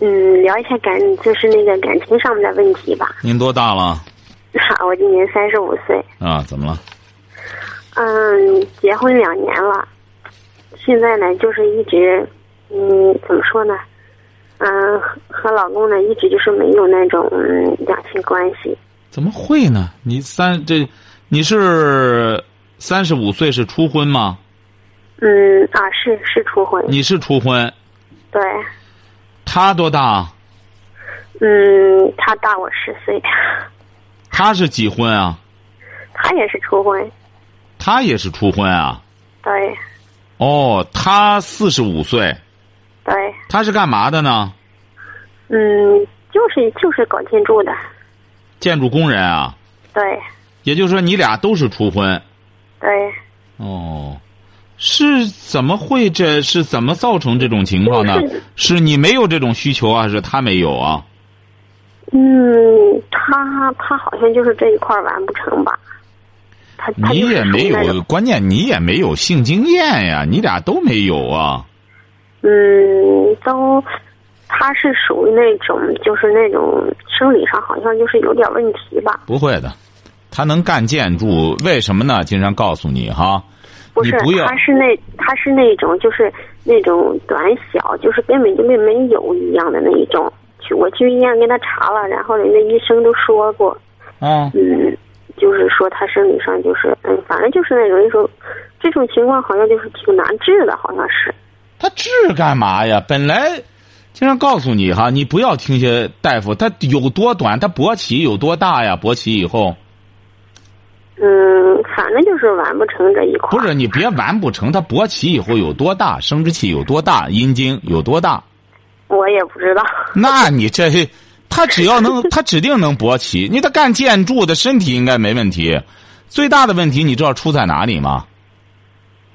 嗯，聊一下感，就是那个感情上面的问题吧。您多大了？我今年三十五岁。啊，怎么了？嗯，结婚两年了，现在呢，就是一直，嗯，怎么说呢？嗯，和老公呢，一直就是没有那种两性关系。怎么会呢？你三这，你是三十五岁是初婚吗？嗯啊，是是初婚。你是初婚。对。他多大？嗯，他大我十岁。他是几婚啊？他也是初婚。他也是初婚啊？对。哦，他四十五岁。对。他是干嘛的呢？嗯，就是就是搞建筑的。建筑工人啊。对。也就是说，你俩都是初婚。对。哦。是怎么会？这是怎么造成这种情况呢？是你没有这种需求啊，还是他没有啊？嗯，他他好像就是这一块完不成吧。他你也没有，关键你也没有性经验呀，你俩都没有啊。嗯，都，他是属于那种，就是那种生理上好像就是有点问题吧。不会的，他能干建筑，为什么呢？经常告诉你哈。不是，他是那他是那种就是那种短小，就是根本就没没有一样的那一种。去我去医院给他查了，然后人家医生都说过，嗯，嗯，就是说他生理上就是嗯，反正就是那种一种这种情况好像就是挺难治的，好像是。他治干嘛呀？本来经常告诉你哈，你不要听些大夫，他有多短，他勃起有多大呀？勃起以后。嗯，反正就是完不成这一块。不是你别完不成，他勃起以后有多大，生殖器有多大，阴茎有多大？我也不知道。那你这，他只要能，他指定能勃起。你他干建筑的身体应该没问题，最大的问题你知道出在哪里吗？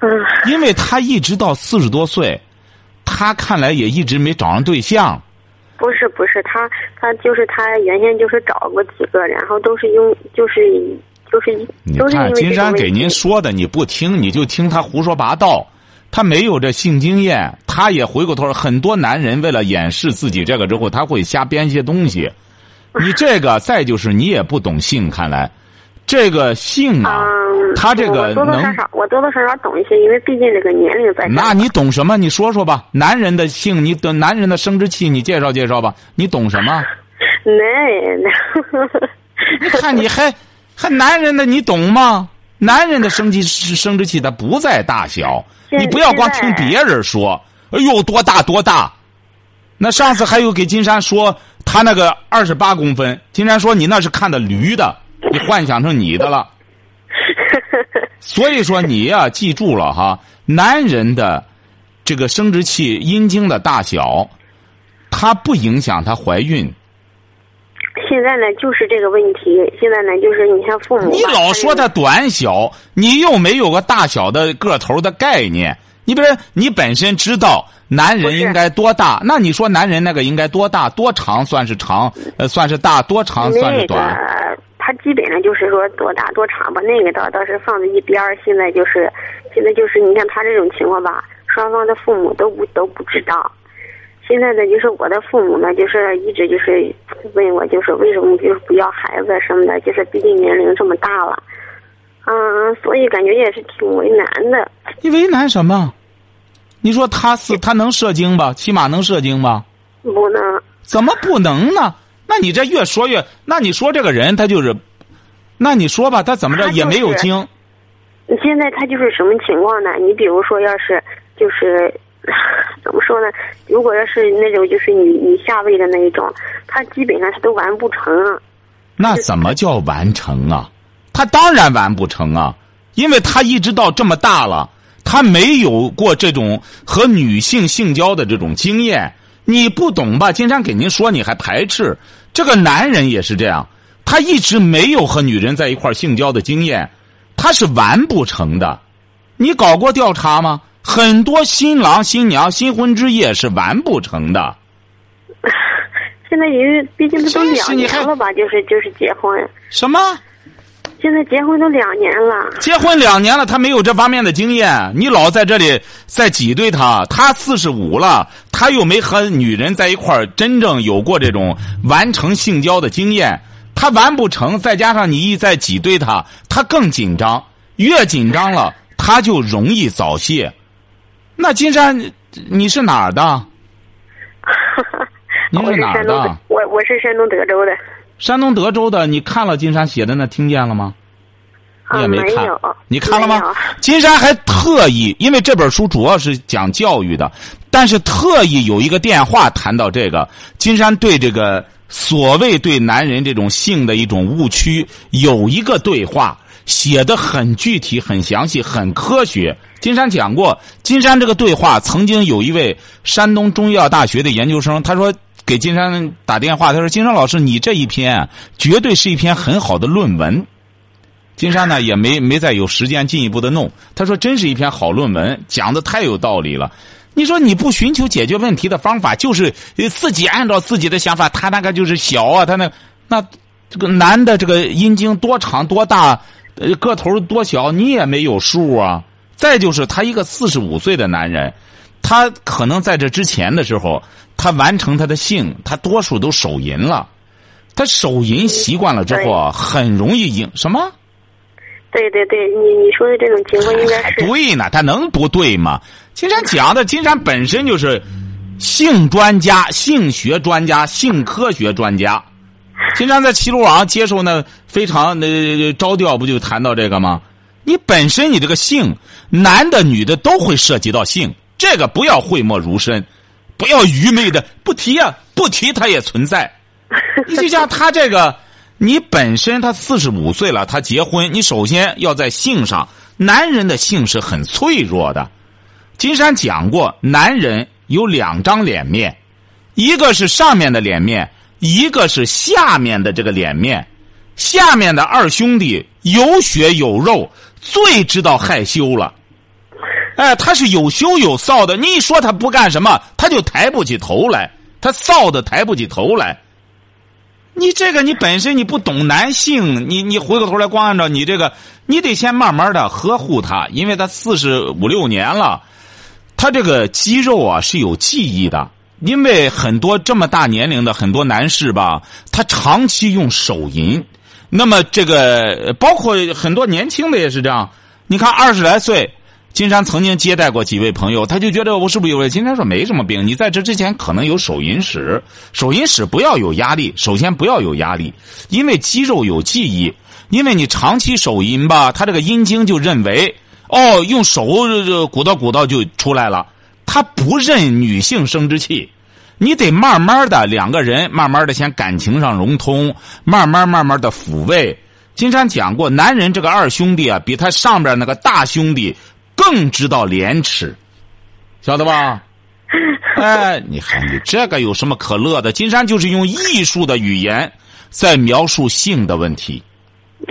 嗯。因为他一直到四十多岁，他看来也一直没找上对象。不是不是，他他就是他原先就是找过几个，然后都是用就是。就是你看金山给您说的，你不听，你就听他胡说八道。他没有这性经验，他也回过头。很多男人为了掩饰自己这个之后，他会瞎编一些东西。你这个再就是你也不懂性，看来这个性啊，他这个多多少少我多多少少懂一些，因为毕竟这个年龄在。那你懂什么？你说说吧。男人的性，你的男人的生殖器，你介绍介绍吧。你懂什么？那你看你还。还男人的你懂吗？男人的生殖生殖器它不在大小，你不要光听别人说。哎呦，多大多大？那上次还有给金山说他那个二十八公分，金山说你那是看的驴的，你幻想成你的了。所以说你呀，记住了哈，男人的这个生殖器阴茎的大小，它不影响他怀孕。现在呢，就是这个问题。现在呢，就是你像父母，你老说他短小，你又没有个大小的个头的概念。你比如你本身知道男人应该多大，那你说男人那个应该多大多长算是长，呃，算是大多长算是短？他基本上就是说多大多长吧，那个倒倒是放在一边儿。现在就是，现在就是你看他这种情况吧，双方的父母都不都不知道。现在呢，就是我的父母呢，就是一直就是问我，就是为什么就是不要孩子什么的，就是毕竟年龄这么大了，嗯，所以感觉也是挺为难的。你为难什么？你说他是他能射精吧？起码能射精吧？不能。怎么不能呢？那你这越说越……那你说这个人他就是，那你说吧，他怎么着也没有精。现在他就是什么情况呢？你比如说，要是就是。怎么说呢？如果要是那种就是你你下位的那一种，他基本上他都完不成。那怎么叫完成啊？他当然完不成啊，因为他一直到这么大了，他没有过这种和女性性交的这种经验。你不懂吧？经常给您说，你还排斥这个男人也是这样，他一直没有和女人在一块儿性交的经验，他是完不成的。你搞过调查吗？很多新郎新娘新婚之夜是完不成的。现在因为毕竟这都两年了吧，就是就是结婚，什么？现在结婚都两年了。结婚两年了，他没有这方面的经验，你老在这里在挤兑他。他四十五了，他又没和女人在一块儿真正有过这种完成性交的经验，他完不成。再加上你一再挤兑他，他更紧张，越紧张了，他就容易早泄。那金山，你是哪儿的？您我是哪儿的？我我是山东德州的。山东德州的，你看了金山写的那，听见了吗？你啊，也看没看，你看了吗？金山还特意，因为这本书主要是讲教育的，但是特意有一个电话谈到这个。金山对这个所谓对男人这种性的一种误区，有一个对话，写的很具体、很详细、很科学。金山讲过，金山这个对话曾经有一位山东中医药大学的研究生，他说给金山打电话，他说：“金山老师，你这一篇绝对是一篇很好的论文。”金山呢也没没再有时间进一步的弄。他说：“真是一篇好论文，讲的太有道理了。你说你不寻求解决问题的方法，就是自己按照自己的想法，他那个就是小啊，他那那这个男的这个阴茎多长多大，个头多小，你也没有数啊。再就是他一个四十五岁的男人，他可能在这之前的时候，他完成他的性，他多数都手淫了。他手淫习惯了之后啊，很容易引什么？对对对，你你说的这种情况应该还是对呢，他能不对吗？金山讲的，金山本身就是性专家、性学专家、性科学专家。金山在齐鲁网接受那非常那招调，不就谈到这个吗？你本身你这个性，男的女的都会涉及到性，这个不要讳莫如深，不要愚昧的不提啊，不提它也存在。你就像他这个，你本身他四十五岁了，他结婚，你首先要在性上，男人的性是很脆弱的。金山讲过，男人有两张脸面，一个是上面的脸面，一个是下面的这个脸面。下面的二兄弟有血有肉，最知道害羞了。哎，他是有羞有臊的。你一说他不干什么，他就抬不起头来，他臊的抬不起头来。你这个你本身你不懂男性，你你回过头来光按照你这个，你得先慢慢的呵护他，因为他四十五六年了，他这个肌肉啊是有记忆的。因为很多这么大年龄的很多男士吧，他长期用手淫，那么这个包括很多年轻的也是这样。你看二十来岁。金山曾经接待过几位朋友，他就觉得我是不是有？金山说没什么病，你在这之前可能有手淫史。手淫史不要有压力，首先不要有压力，因为肌肉有记忆。因为你长期手淫吧，他这个阴茎就认为哦，用手鼓捣鼓捣就出来了，他不认女性生殖器。你得慢慢的两个人慢慢的先感情上融通，慢慢慢慢的抚慰。金山讲过，男人这个二兄弟啊，比他上边那个大兄弟。更知道廉耻，晓得吧？哎，你看你这个有什么可乐的？金山就是用艺术的语言在描述性的问题，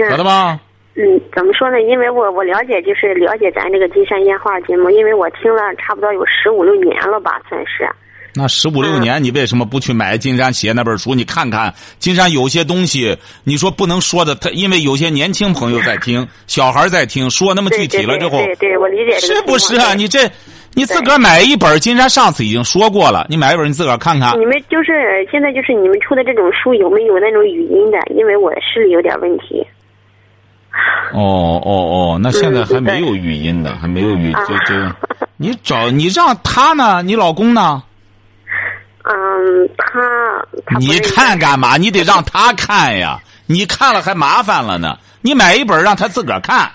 晓得吧？嗯，怎么说呢？因为我我了解，就是了解咱这个金山烟花节目，因为我听了差不多有十五六年了吧，算是。那十五六年，你为什么不去买金山写那本书？你看看金山有些东西，你说不能说的，他因为有些年轻朋友在听，小孩在听，说那么具体了之后，对对，我理解是不是啊？你这，你自个儿买一本，金山上次已经说过了，你买一本你自个儿看看。你们就是现在就是你们出的这种书有没有那种语音的？因为我的视力有点问题。哦哦哦，那现在还没有语音的，还没有语，就就，你找你让他呢？你老公呢？嗯，他他你看干嘛？你得让他看呀！你看了还麻烦了呢。你买一本让他自个儿看。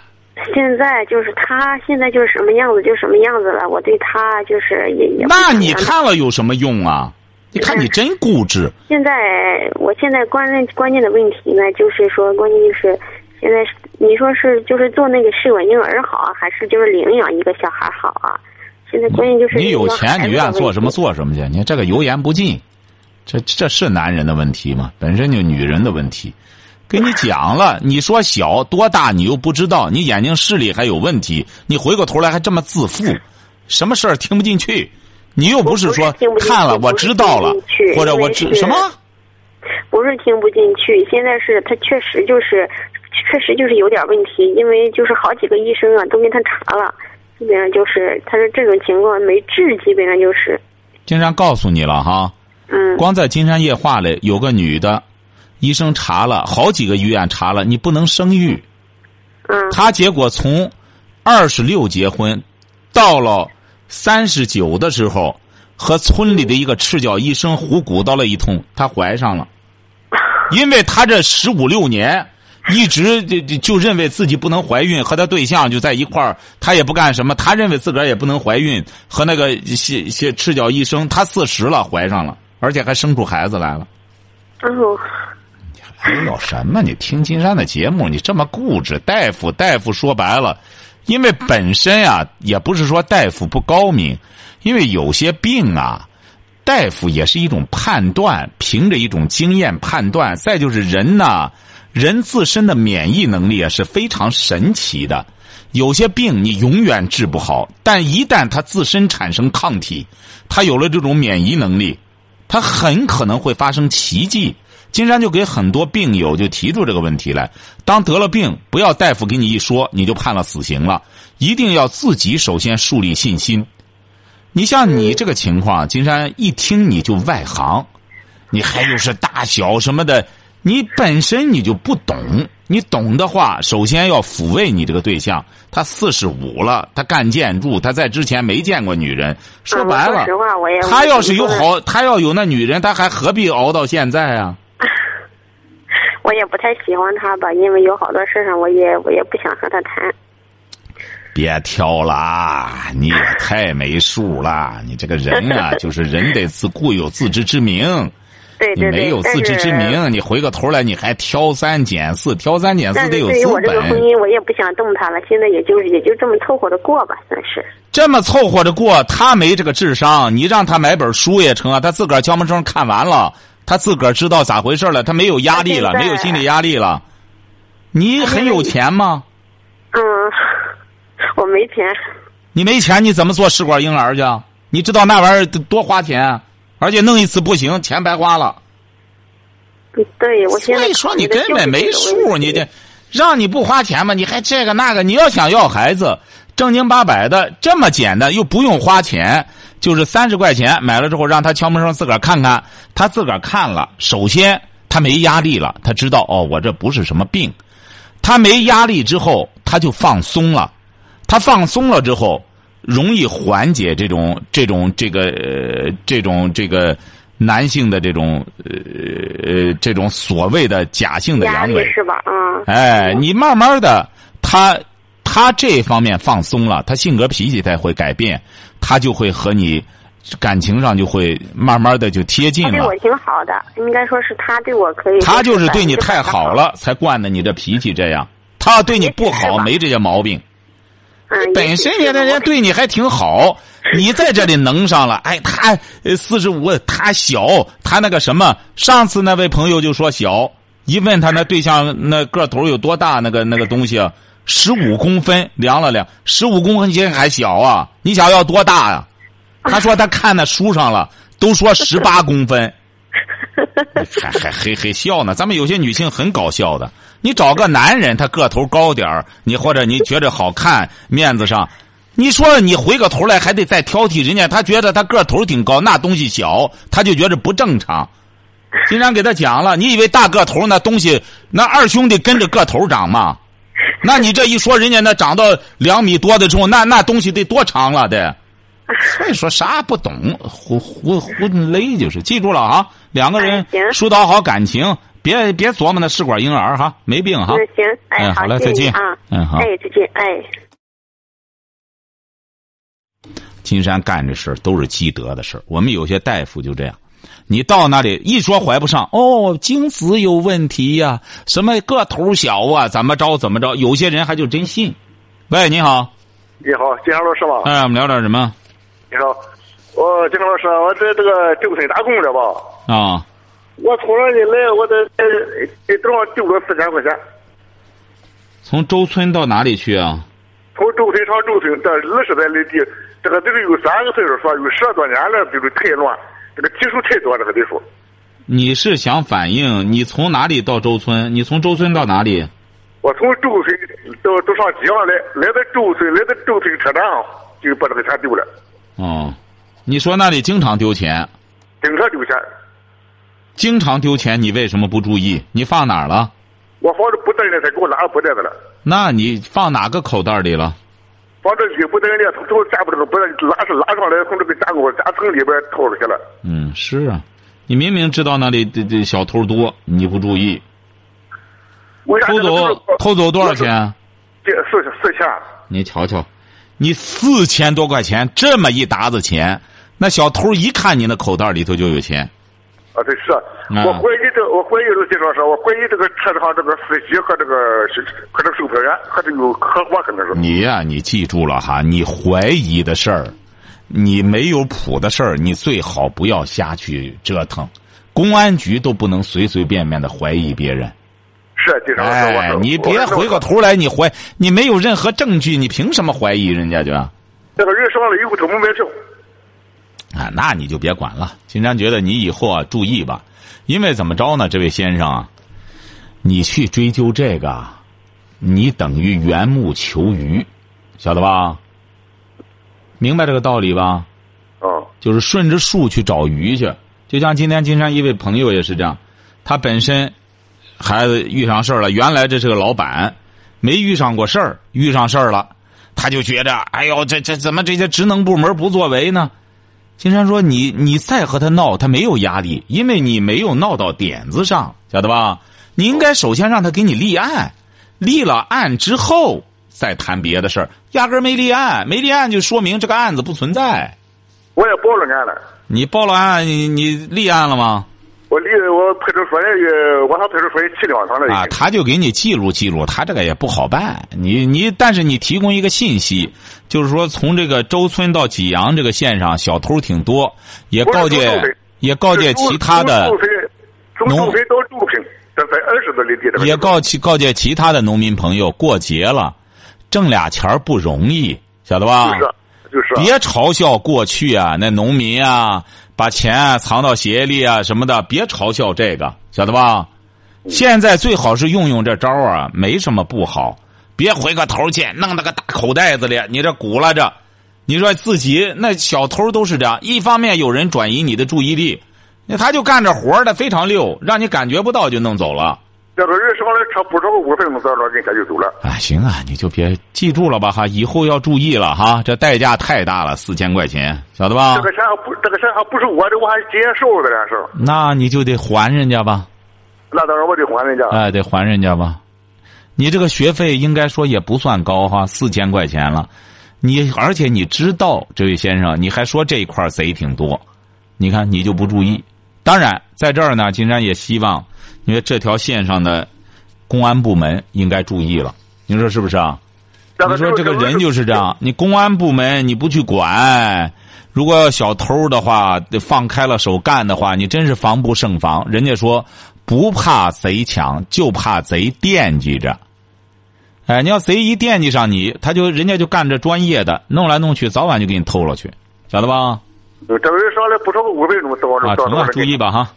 现在就是他现在就是什么样子就什么样子了。我对他就是也也。那你看了有什么用啊？你看你真固执。现在我现在关键关键的问题呢，就是说关键就是现在你说是就是做那个试管婴儿好啊，还是就是领养一个小孩好啊？现在关键就是你有钱，你愿做什么做什么去。你看这个油盐不进，这这是男人的问题吗？本身就女人的问题。跟你讲了，你说小多大，你又不知道，你眼睛视力还有问题，你回过头来还这么自负，什么事儿听不进去？你又不是说看了我知道了，或者我知什么？不是听不进去，现在是他确实就是，确实就是有点问题，因为就是好几个医生啊都给他查了，基本上就是他说这种情况没治，基本上就是。金山告诉你了哈，嗯，光在金山夜话里有个女的。医生查了好几个医院查了，你不能生育。嗯。她结果从二十六结婚，到了三十九的时候，和村里的一个赤脚医生胡鼓捣了一通，她怀上了。因为她这十五六年 一直就就就认为自己不能怀孕，和他对象就在一块儿，他也不干什么，他认为自个儿也不能怀孕，和那个些些赤脚医生，他四十了怀上了，而且还生出孩子来了。哦。还有什么？你听金山的节目，你这么固执。大夫，大夫说白了，因为本身啊，也不是说大夫不高明，因为有些病啊，大夫也是一种判断，凭着一种经验判断。再就是人呐，人自身的免疫能力啊是非常神奇的。有些病你永远治不好，但一旦他自身产生抗体，他有了这种免疫能力，他很可能会发生奇迹。金山就给很多病友就提出这个问题来：当得了病，不要大夫给你一说，你就判了死刑了。一定要自己首先树立信心。你像你这个情况，金山一听你就外行，你还又是大小什么的，你本身你就不懂。你懂的话，首先要抚慰你这个对象。他四十五了，他干建筑，他在之前没见过女人。说白了，他要是有好，他要有那女人，他还何必熬到现在啊？我也不太喜欢他吧，因为有好多事上，我也我也不想和他谈。别挑了，你也太没数了。你这个人啊，就是人得自固有自知之明。对对对。你没有自知之明，你回过头来你还挑三拣四，挑三拣四得有资本。对于我这个婚姻，我也不想动他了。现在也就是也就这么凑合着过吧，算是。这么凑合着过，他没这个智商，你让他买本书也成啊。他自个儿敲门声看完了。他自个儿知道咋回事了，他没有压力了，没有心理压力了。你很有钱吗？嗯，我没钱。你没钱，你怎么做试管婴儿去？你知道那玩意儿多花钱，而且弄一次不行，钱白花了。对，我所以说你根本没数，你这让你不花钱嘛？你还这个那个？你要想要孩子，正经八百的，这么简单，又不用花钱。就是三十块钱买了之后，让他敲门声自个儿看看。他自个儿看了，首先他没压力了，他知道哦，我这不是什么病。他没压力之后，他就放松了。他放松了之后，容易缓解这种这种这个呃这种这个男性的这种呃这种所谓的假性的阳痿是吧？啊，哎，你慢慢的，他他这方面放松了，他性格脾气才会改变。他就会和你感情上就会慢慢的就贴近了。对我挺好的，应该说是他对我可以。他就是对你太好了，才惯的你这脾气这样。他要对你不好，没这些毛病。本身人家人对你还挺好，你在这里能上了。哎，他四十五，他小，他那个什么？上次那位朋友就说小，一问他那对象那个头有多大？那个那个东西。十五公分，量了量，十五公分还小啊！你想要多大呀？他说他看那书上了，都说十八公分，还还嘿嘿笑呢。咱们有些女性很搞笑的，你找个男人，他个头高点儿，你或者你觉得好看，面子上，你说你回个头来还得再挑剔人家，他觉得他个头挺高，那东西小，他就觉得不正常。经常给他讲了，你以为大个头那东西，那二兄弟跟着个头长吗？那你这一说，人家那长到两米多的时候，那那东西得多长了得？所以说啥不懂，胡胡胡勒就是。记住了啊，两个人疏导好感情，别别琢磨那试管婴儿哈，没病哈。行，哎，好嘞，再见啊，嗯好，哎，再见，哎。金山干这事都是积德的事我们有些大夫就这样。你到那里一说怀不上哦，精子有问题呀，什么个头小啊，怎么着怎么着？有些人还就真信。喂，你好。你好，金山老师吗？哎，我们聊点什么？你好，我金山老师，我在这个镇村打工着吧。啊，我从那里来，我得呃给正好丢了四千块钱。从周村到哪里去啊？从周村上周村，这二十来里地，这个这个有三个岁数，说有十多年了，就是太乱，这个技术太多，这个得说。你是想反映你从哪里到周村？你从周村到哪里？我从周村到都上吉阳来，来到周村，来到周村车站上，就把这个钱丢了。哦，你说那里经常丢钱，经常丢钱。经常丢钱，你为什么不注意？你放哪儿了？我放着布袋里，他给我拉到布袋子了。那你放哪个口袋里了？放这衣服袋里，从从夹不这个布袋拉是拉上来，从这个夹沟夹层里边掏出去了。嗯，是啊，你明明知道那里这这小偷多，你不注意，偷走偷走多少钱？这四四千。你瞧瞧，你四千多块钱这么一沓子钱，那小偷一看你那口袋里头就有钱。啊，对是，啊我怀疑这，我怀疑这个介绍是，我怀疑这个车上这个司机和这个是和这个售票员和这个合伙，可能是。你呀、你记住了哈，你怀疑的事儿，你没有谱的事儿，你最好不要瞎去折腾。公安局都不能随随便便的怀疑别人。是介绍是，我哎，你别回过。头来，你怀你没有任何证据，你凭什么怀疑人家去啊？这个人上了以后，他没买票。啊，那你就别管了。金山觉得你以后啊注意吧，因为怎么着呢，这位先生啊，你去追究这个啊，你等于缘木求鱼，晓得吧？明白这个道理吧？啊，就是顺着树去找鱼去。就像今天金山一位朋友也是这样，他本身孩子遇上事儿了，原来这是个老板，没遇上过事儿，遇上事儿了，他就觉着，哎呦，这这怎么这些职能部门不作为呢？金山说：“你你再和他闹，他没有压力，因为你没有闹到点子上，晓得吧？你应该首先让他给你立案，立了案之后再谈别的事儿。压根儿没立案，没立案就说明这个案子不存在。我也报了案了。你报了案，你你立案了吗？我立我派出所也，我上派出所也去两趟了已经。啊，他就给你记录记录，他这个也不好办。你你，但是你提供一个信息，就是说从这个周村到济阳这个线上小偷挺多，也告诫也告诫其他的。也告其告诫其他的农民朋友，过节了，挣俩钱儿不容易，晓得吧？就是就是。别嘲笑过去啊，那农民啊，把钱啊藏到鞋里啊什么的，别嘲笑这个，晓得吧？现在最好是用用这招啊，没什么不好。别回个头去，弄那个大口袋子里，你这鼓拉着，你说自己那小偷都是这样，一方面有人转移你的注意力，那他就干着活儿的非常溜，让你感觉不到就弄走了。这个人上来车不超过五分钟，人家就走了。哎，行啊，你就别记住了吧哈，以后要注意了哈，这代价太大了，四千块钱，晓得吧这？个钱还不，这个钱还不是我的，我还接受的这事儿。那你就得还人家吧，那当然我得还人家。哎，得还人家吧。你这个学费应该说也不算高哈，四千块钱了。你而且你知道，这位先生，你还说这一块贼挺多，你看你就不注意。当然，在这儿呢，金山也希望，因为这条线上的公安部门应该注意了。你说是不是啊？你说这个人就是这样，你公安部门你不去管，如果要小偷的话，放开了手干的话，你真是防不胜防。人家说不怕贼抢，就怕贼惦记着。哎，你要贼一惦记上你，他就人家就干这专业的，弄来弄去，早晚就给你偷了去，晓得吧？这个人上来不超过五分钟，到啊，到到成了，注意吧哈。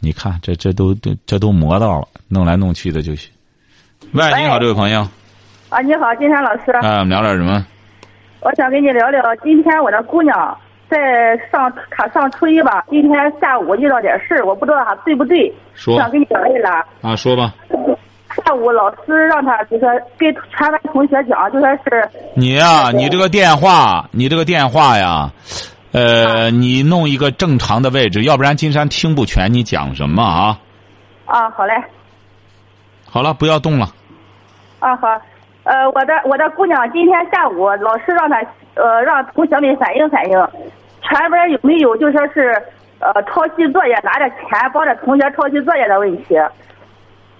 你看，这这都都这都磨到了，弄来弄去的就行。喂，你好，这位朋友，啊，你好，金山老师，哎，我们聊点什么？我想跟你聊聊，今天我的姑娘在上，他上初一吧，今天下午遇到点事儿，我不知道他对不对，说想跟你聊一聊。啊，说吧。下午老师让他就说跟全班同学讲，就说是你呀、你这个电话，你这个电话呀，呃，你弄一个正常的位置，要不然金山听不全你讲什么啊。啊，好嘞，好了，不要动了。啊好，呃，我的我的姑娘今天下午老师让她呃让同学们反映反映，全班有没有就说是呃抄袭作业拿着钱帮着同学抄袭作业的问题。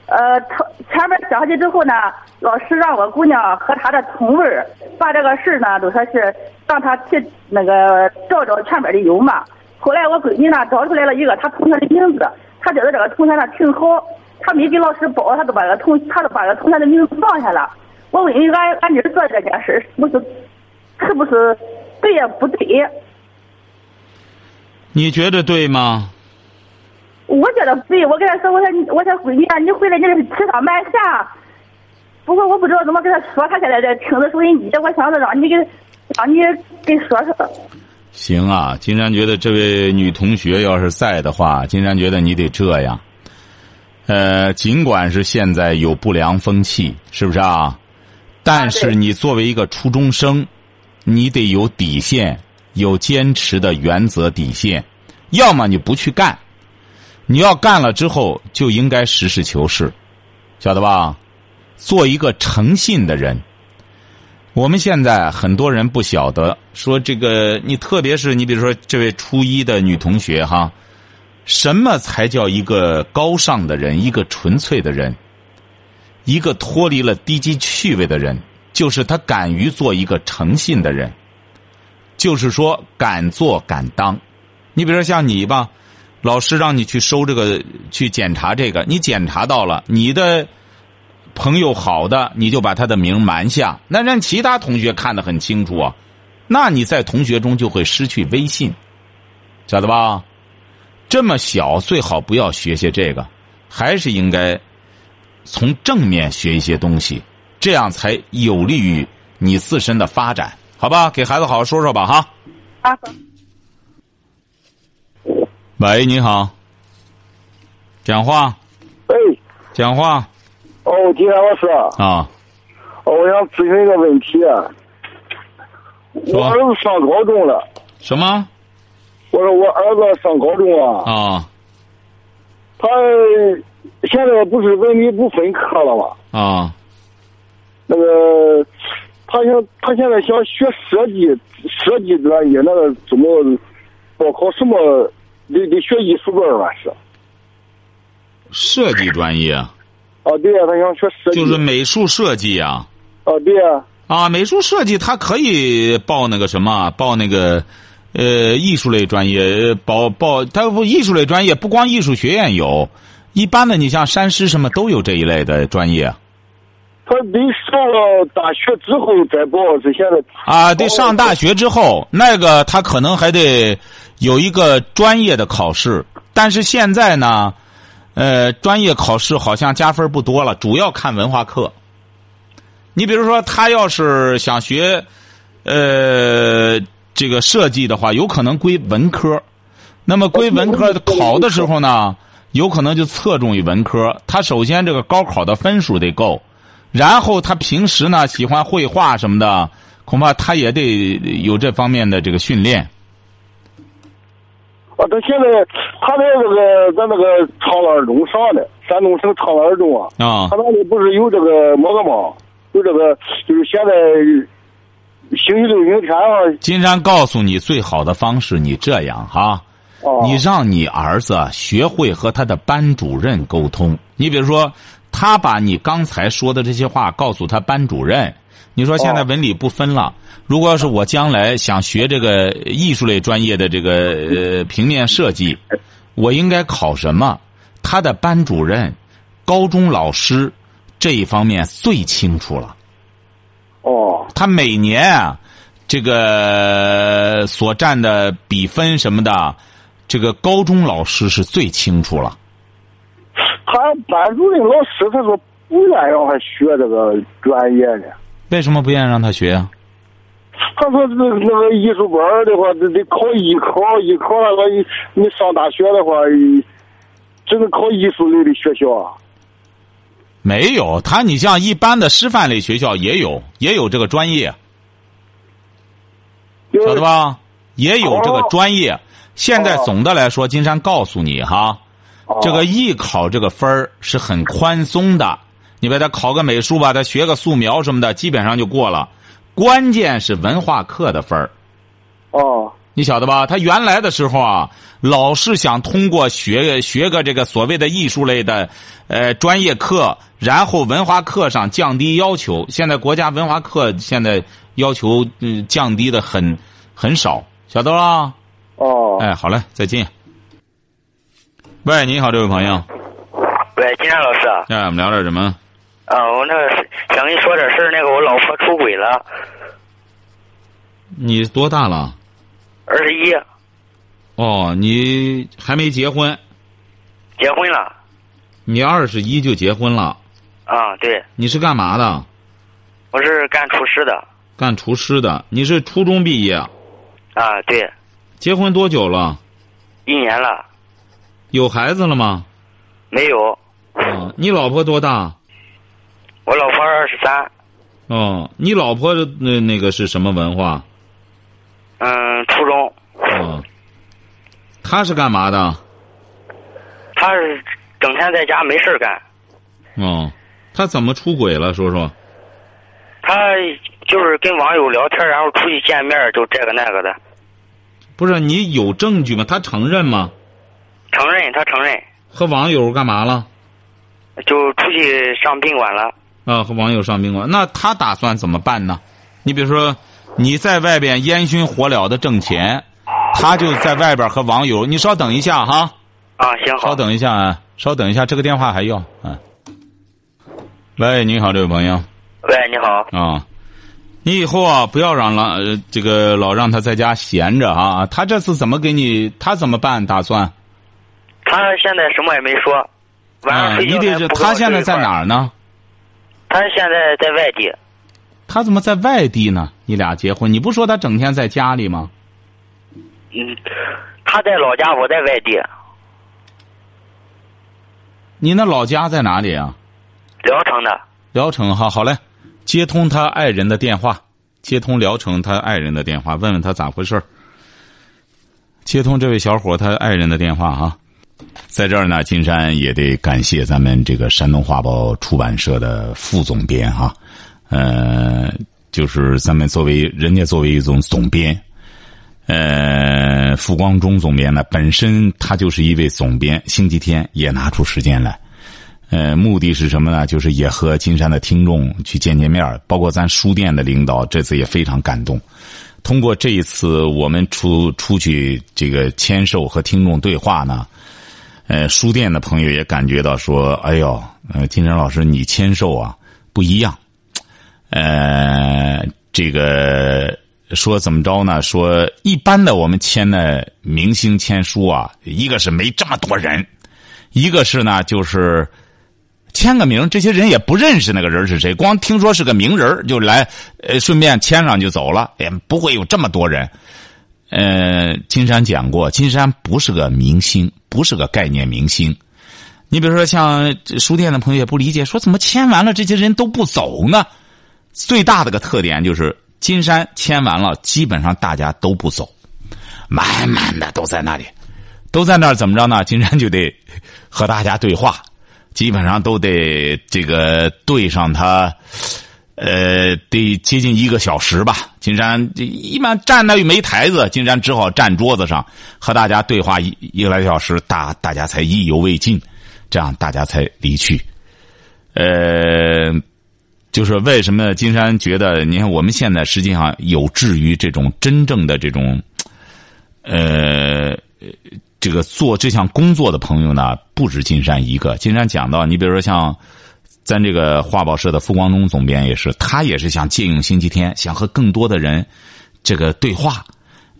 呃，他前面讲下去之后呢，老师让我姑娘和她的同位把这个事呢，都说是让她去那个找找全班的友嘛。后来我闺女呢找出来了一个她同学的名字，她觉得这个同学呢挺好，她没给老师报，她都把个同，她都把个同学的名字放下了。我问你，俺俺妮儿做这件事是不是，是不是对也不对？你觉得对吗？我觉得对，我跟他说，我说你，我说闺女啊，你回来你这是吃上瞒下。不过我不知道怎么跟他说，他现在在听着收音机，我想着让你给，让你给说说。行啊，金山觉得这位女同学要是在的话，金山觉得你得这样。呃，尽管是现在有不良风气，是不是啊？但是你作为一个初中生，你得有底线，有坚持的原则底线。要么你不去干，你要干了之后就应该实事求是，晓得吧？做一个诚信的人。我们现在很多人不晓得，说这个你特别是你比如说这位初一的女同学哈，什么才叫一个高尚的人，一个纯粹的人，一个脱离了低级趣味的人，就是他敢于做一个诚信的人，就是说敢做敢当。你比如说像你吧，老师让你去收这个去检查这个，你检查到了你的。朋友好的，你就把他的名瞒下，那让其他同学看得很清楚啊，那你在同学中就会失去威信，晓得吧？这么小最好不要学些这个，还是应该从正面学一些东西，这样才有利于你自身的发展，好吧？给孩子好好说说吧，哈。啊。喂，你好。讲话。喂。讲话。哦，金山老师啊，哦，我想咨询一个问题。我儿子上高中了。什么？我说我儿子上高中啊。啊。他现在不是文理不分科了吗？啊。那个，他想他现在想学设计，设计专业，那个怎么报考什么？得得学艺术班吧？是。设计专业。啊，对呀，他想学设计，就是美术设计呀。啊，对呀。啊，美术设计他可以报那个什么，报那个，呃，艺术类专业，报报他不艺术类专业，不光艺术学院有，一般的你像山师什么都有这一类的专业。他得上了大学之后再报，是现在。啊，得上大学之后，那个他可能还得有一个专业的考试，但是现在呢。呃，专业考试好像加分不多了，主要看文化课。你比如说，他要是想学，呃，这个设计的话，有可能归文科。那么归文科考的时候呢，有可能就侧重于文科。他首先这个高考的分数得够，然后他平时呢喜欢绘画什么的，恐怕他也得有这方面的这个训练。啊，他现在他在这个咱那个长乐二中上的，山东省长乐二中啊。啊。他那里不是有这个么个吗？有这个，就是现在星期六、明天啊。金山告诉你，最好的方式，你这样哈，你让你儿子学会和他的班主任沟通。你比如说，他把你刚才说的这些话告诉他班主任。你说现在文理不分了，如果要是我将来想学这个艺术类专业的这个呃平面设计，我应该考什么？他的班主任、高中老师这一方面最清楚了。哦。他每年啊，这个所占的比分什么的，这个高中老师是最清楚了。他班主任老师他说不愿让他学这个专业的。为什么不愿意让他学啊？他说：“那那个艺术班的话，得得考艺考，艺考那个你上大学的话，只能考艺术类的学校啊。”没有他，你像一般的师范类学校也有，也有这个专业，晓得吧？也有这个专业。现在总的来说，金山告诉你哈，这个艺考这个分儿是很宽松的。你把他考个美术吧，他学个素描什么的，基本上就过了。关键是文化课的分儿。哦，你晓得吧？他原来的时候啊，老是想通过学学个这个所谓的艺术类的呃专业课，然后文化课上降低要求。现在国家文化课现在要求嗯降低的很很少，晓得吧？哦，哎，好嘞，再见。喂，你好，这位朋友。喂，金山老师。哎，我们聊点什么？啊，我那个想跟你说点事儿，那个我老婆出轨了。你多大了？二十一。哦，你还没结婚？结婚了。你二十一就结婚了？啊，对。你是干嘛的？我是干厨师的。干厨师的？你是初中毕业？啊，对。结婚多久了？一年了。有孩子了吗？没有。啊，你老婆多大？我老婆二十三。哦，你老婆那那个是什么文化？嗯，初中。哦。她是干嘛的？她是整天在家没事干。哦，她怎么出轨了？说说。她就是跟网友聊天，然后出去见面，就这个那个的。不是你有证据吗？她承认吗？承认，他承认。和网友干嘛了？就出去上宾馆了。啊，和网友上宾馆，那他打算怎么办呢？你比如说，你在外边烟熏火燎的挣钱，他就在外边和网友。你稍等一下哈。啊，行好。稍等一下啊，稍等一下，这个电话还要啊。喂，你好，这位朋友。喂，你好。啊，你以后啊，不要让老这个老让他在家闲着啊。他这次怎么给你？他怎么办？打算？他现在什么也没说。啊，你得是他现在在哪儿呢？他现在在外地。他怎么在外地呢？你俩结婚，你不说他整天在家里吗？嗯，他在老家，我在外地。你那老家在哪里啊？聊城的。聊城，哈，好嘞，接通他爱人的电话，接通聊城他爱人的电话，问问他咋回事接通这位小伙他爱人的电话哈。在这儿呢，金山也得感谢咱们这个山东画报出版社的副总编哈，呃，就是咱们作为人家作为一种总编，呃，傅光中总编呢，本身他就是一位总编，星期天也拿出时间来，呃，目的是什么呢？就是也和金山的听众去见见面，包括咱书店的领导，这次也非常感动。通过这一次我们出出去这个签售和听众对话呢。呃，书店的朋友也感觉到说：“哎呦，呃，金山老师，你签售啊不一样。呃，这个说怎么着呢？说一般的我们签的明星签书啊，一个是没这么多人，一个是呢就是签个名，这些人也不认识那个人是谁，光听说是个名人就来，呃，顺便签上就走了，也不会有这么多人。呃，金山讲过，金山不是个明星。”不是个概念明星，你比如说像书店的朋友也不理解，说怎么签完了这些人都不走呢？最大的个特点就是金山签完了，基本上大家都不走，满满的都在那里，都在那儿怎么着呢？金山就得和大家对话，基本上都得这个对上他。呃，得接近一个小时吧。金山一般站那又没台子，金山只好站桌子上和大家对话一一个来小时，大大家才意犹未尽，这样大家才离去。呃，就是为什么金山觉得，你看我们现在实际上有志于这种真正的这种，呃，这个做这项工作的朋友呢，不止金山一个。金山讲到，你比如说像。咱这个画报社的傅光中总编也是，他也是想借用星期天，想和更多的人这个对话，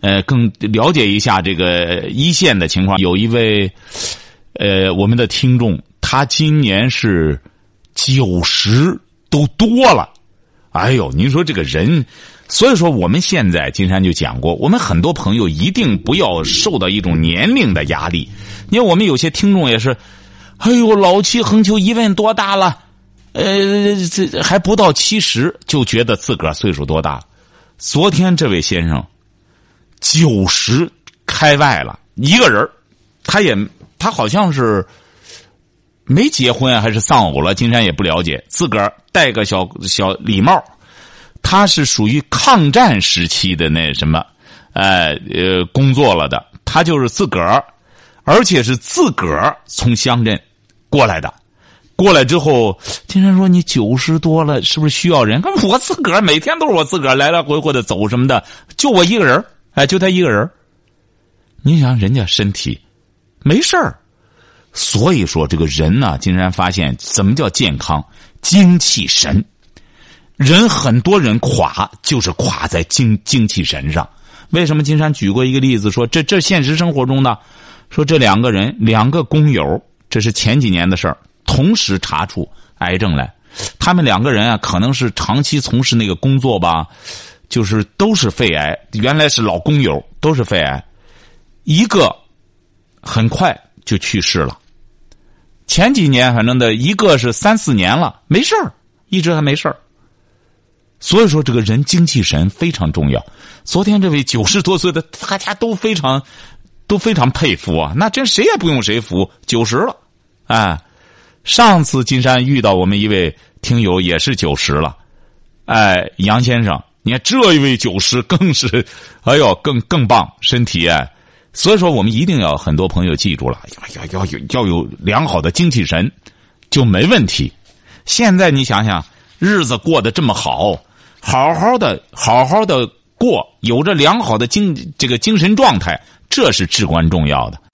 呃，更了解一下这个一线的情况。有一位呃，我们的听众，他今年是九十都多了，哎呦，您说这个人，所以说我们现在金山就讲过，我们很多朋友一定不要受到一种年龄的压力。你看，我们有些听众也是，哎呦，老气横秋，一问多大了？呃，这还不到七十，就觉得自个儿岁数多大。昨天这位先生九十开外了，一个人他也他好像是没结婚还是丧偶了，金山也不了解。自个儿戴个小小礼帽，他是属于抗战时期的那什么，呃呃，工作了的。他就是自个儿，而且是自个儿从乡镇过来的。过来之后，金山说：“你九十多了，是不是需要人？我自个儿每天都是我自个儿来来回回的走什么的，就我一个人哎，就他一个人你想人家身体没事儿，所以说这个人呢，金山发现怎么叫健康？精气神。人很多人垮就是垮在精精气神上。为什么金山举过一个例子说这这现实生活中呢？说这两个人两个工友，这是前几年的事儿，同时查出癌症来。他们两个人啊，可能是长期从事那个工作吧，就是都是肺癌。原来是老工友，都是肺癌。一个很快就去世了。前几年反正的一个是三四年了，没事儿，一直还没事儿。所以说，这个人精气神非常重要。昨天这位九十多岁的，大家都非常都非常佩服啊！那真谁也不用谁服，九十了，哎。上次金山遇到我们一位听友也是九十了，哎，杨先生，你看这一位九十更是，哎呦，更更棒，身体哎，所以说我们一定要很多朋友记住了，要要要有要有良好的精气神，就没问题。现在你想想，日子过得这么好，好好的好好的过，有着良好的精这个精神状态，这是至关重要的。